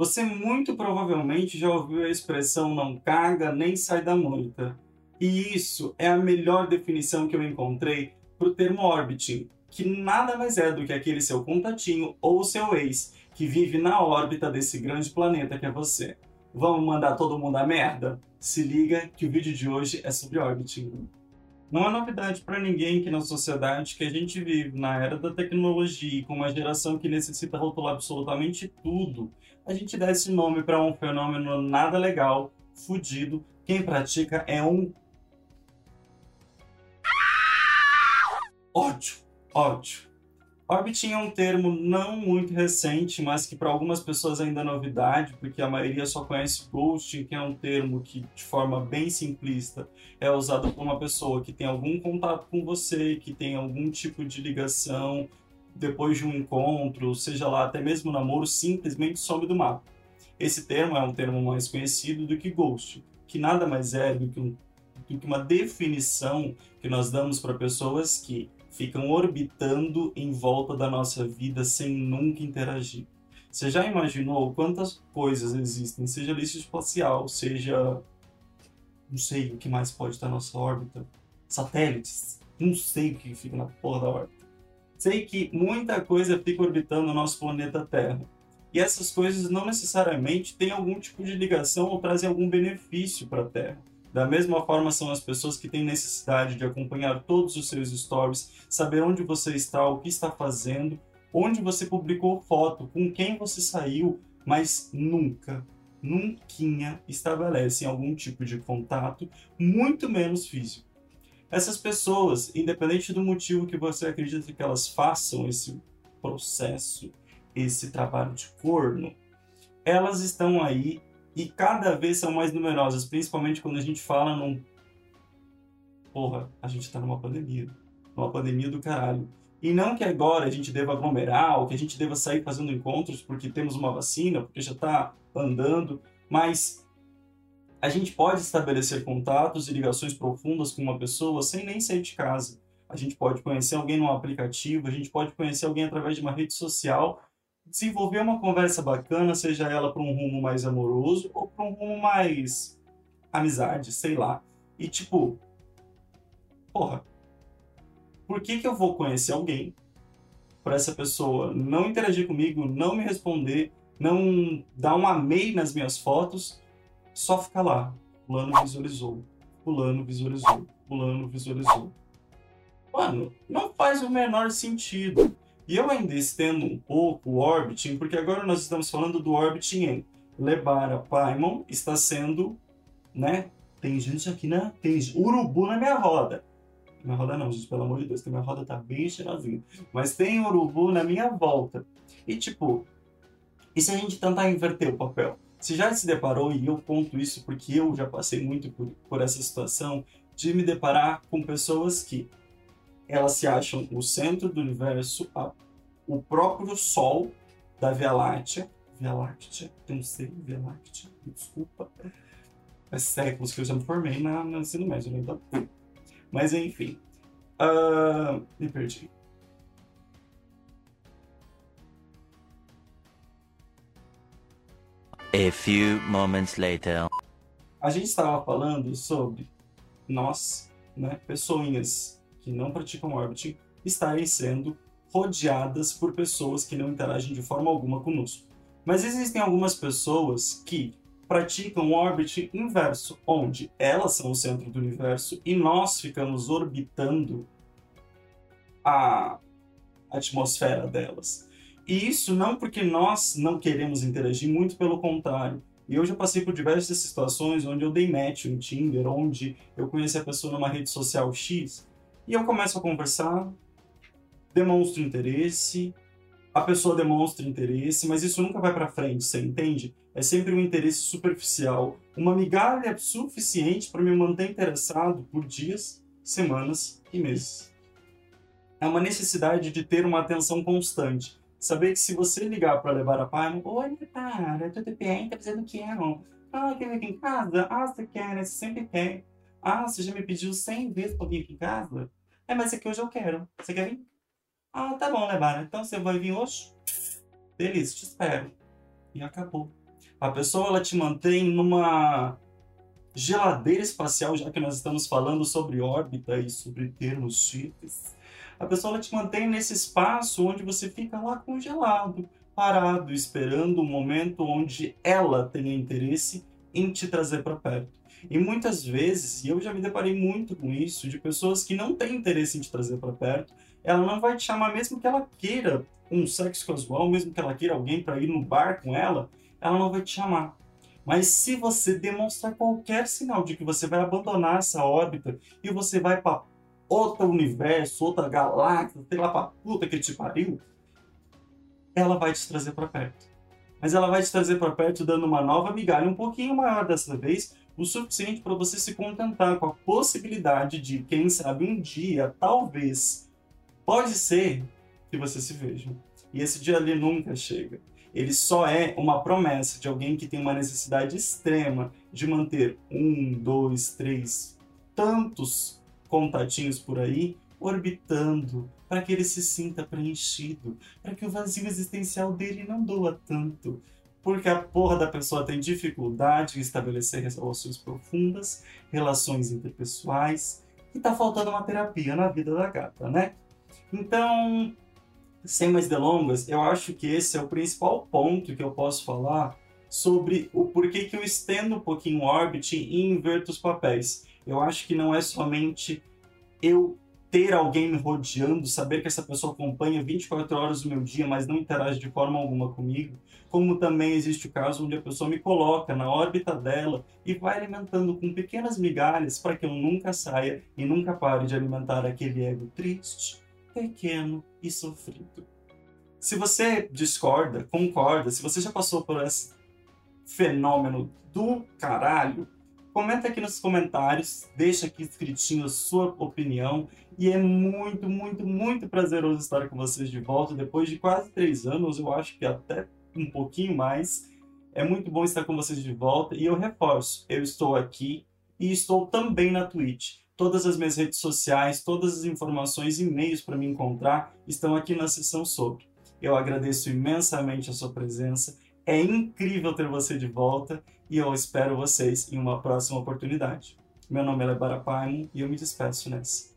Você muito provavelmente já ouviu a expressão não caga nem sai da moita. E isso é a melhor definição que eu encontrei para o termo orbiting, que nada mais é do que aquele seu contatinho ou seu ex que vive na órbita desse grande planeta que é você. Vamos mandar todo mundo a merda? Se liga que o vídeo de hoje é sobre orbiting. Não é novidade para ninguém que na sociedade que a gente vive, na era da tecnologia, com uma geração que necessita rotular absolutamente tudo, a gente dá esse nome para um fenômeno nada legal, fudido. Quem pratica é um ódio, ódio. Orbiting é um termo não muito recente, mas que para algumas pessoas ainda é novidade, porque a maioria só conhece ghosting, que é um termo que, de forma bem simplista, é usado por uma pessoa que tem algum contato com você, que tem algum tipo de ligação depois de um encontro, seja lá até mesmo namoro, simplesmente some do mapa. Esse termo é um termo mais conhecido do que ghost, que nada mais é do que, um, do que uma definição que nós damos para pessoas que ficam orbitando em volta da nossa vida sem nunca interagir. Você já imaginou quantas coisas existem, seja lixo espacial, seja. Não sei o que mais pode estar na nossa órbita. Satélites. Não sei o que fica na porra da órbita. Sei que muita coisa fica orbitando o nosso planeta Terra. E essas coisas não necessariamente têm algum tipo de ligação ou trazem algum benefício para a Terra. Da mesma forma, são as pessoas que têm necessidade de acompanhar todos os seus stories, saber onde você está, o que está fazendo, onde você publicou foto, com quem você saiu, mas nunca, nunca estabelecem algum tipo de contato, muito menos físico. Essas pessoas, independente do motivo que você acredita que elas façam esse processo, esse trabalho de corno, elas estão aí e cada vez são mais numerosas, principalmente quando a gente fala num. Porra, a gente tá numa pandemia. Numa pandemia do caralho. E não que agora a gente deva aglomerar, ou que a gente deva sair fazendo encontros porque temos uma vacina, porque já tá andando, mas a gente pode estabelecer contatos e ligações profundas com uma pessoa sem nem sair de casa. A gente pode conhecer alguém num aplicativo, a gente pode conhecer alguém através de uma rede social desenvolver uma conversa bacana, seja ela para um rumo mais amoroso ou para um rumo mais amizade, sei lá. E tipo, porra, por que que eu vou conhecer alguém para essa pessoa não interagir comigo, não me responder, não dar um amei nas minhas fotos, só ficar lá, fulano visualizou, fulano visualizou, fulano visualizou. Mano, não faz o menor sentido. E eu ainda estendo um pouco o orbiting, porque agora nós estamos falando do orbiting em Lebara Paimon está sendo, né? Tem gente aqui na. Tem urubu na minha roda. Minha roda não, gente, pelo amor de Deus, que minha roda tá bem cheirosinha. Mas tem urubu na minha volta. E tipo, e se a gente tentar inverter o papel? Você já se deparou, e eu conto isso porque eu já passei muito por, por essa situação, de me deparar com pessoas que elas se acham o centro do universo, a, o próprio Sol da Via Láctea. Via Láctea, não sei, Via Láctea, desculpa. Faz séculos que eu já me formei na, no ensino médio, né? Mas enfim. Uh, me perdi. A few moments later. A gente estava falando sobre nós, né, pessoinhas que não praticam orbiting estarem sendo rodeadas por pessoas que não interagem de forma alguma conosco. Mas existem algumas pessoas que praticam orbit inverso, onde elas são o centro do universo e nós ficamos orbitando a atmosfera delas. E isso não porque nós não queremos interagir, muito pelo contrário. E eu já passei por diversas situações onde eu dei match no Tinder, onde eu conheci a pessoa numa rede social X e eu começo a conversar, demonstro interesse, a pessoa demonstra interesse, mas isso nunca vai para frente, você entende? É sempre um interesse superficial, uma migalha suficiente para me manter interessado por dias, semanas e meses. É uma necessidade de ter uma atenção constante. Saber que se você ligar para levar a pai, oi, cara, tudo bem? Tá fazendo o que? Ah, quer vir aqui em casa? Ah, você quer, né? Você sempre quer. Ah, você já me pediu 100 vezes para vir aqui em casa? É, mas aqui hoje eu quero. Você quer vir? Ah, tá bom, Lebara. Então você vai vir hoje? Beleza, te espero. E acabou. A pessoa ela te mantém numa geladeira espacial, já que nós estamos falando sobre órbita e sobre termos chiques. A pessoa ela te mantém nesse espaço onde você fica lá congelado, parado, esperando o um momento onde ela tenha interesse em te trazer para perto. E muitas vezes, e eu já me deparei muito com isso, de pessoas que não têm interesse em te trazer para perto, ela não vai te chamar mesmo que ela queira um sexo casual, mesmo que ela queira alguém para ir no bar com ela, ela não vai te chamar. Mas se você demonstrar qualquer sinal de que você vai abandonar essa órbita e você vai para outro universo, outra galáxia, sei lá pra puta que te pariu, ela vai te trazer para perto. Mas ela vai te trazer para perto dando uma nova migalha um pouquinho maior dessa vez, o suficiente para você se contentar com a possibilidade de, quem sabe, um dia, talvez, pode ser que você se veja. E esse dia ali nunca chega. Ele só é uma promessa de alguém que tem uma necessidade extrema de manter um, dois, três, tantos contatinhos por aí orbitando para que ele se sinta preenchido, para que o vazio existencial dele não doa tanto, porque a porra da pessoa tem dificuldade em estabelecer relações profundas, relações interpessoais, e tá faltando uma terapia na vida da gata, né? Então, sem mais delongas, eu acho que esse é o principal ponto que eu posso falar sobre o porquê que eu estendo um pouquinho o Orbit e inverto os papéis. Eu acho que não é somente eu ter alguém me rodeando, saber que essa pessoa acompanha 24 horas do meu dia, mas não interage de forma alguma comigo, como também existe o caso onde a pessoa me coloca na órbita dela e vai alimentando com pequenas migalhas para que eu nunca saia e nunca pare de alimentar aquele ego triste, pequeno e sofrido. Se você discorda, concorda, se você já passou por esse fenômeno do caralho, Comenta aqui nos comentários, deixa aqui escritinho a sua opinião. E é muito, muito, muito prazeroso estar com vocês de volta. Depois de quase três anos, eu acho que até um pouquinho mais. É muito bom estar com vocês de volta. E eu reforço, eu estou aqui e estou também na Twitch. Todas as minhas redes sociais, todas as informações e e-mails para me encontrar estão aqui na seção sobre. Eu agradeço imensamente a sua presença é incrível ter você de volta e eu espero vocês em uma próxima oportunidade. Meu nome é Lebara Paimon e eu me despeço nessa.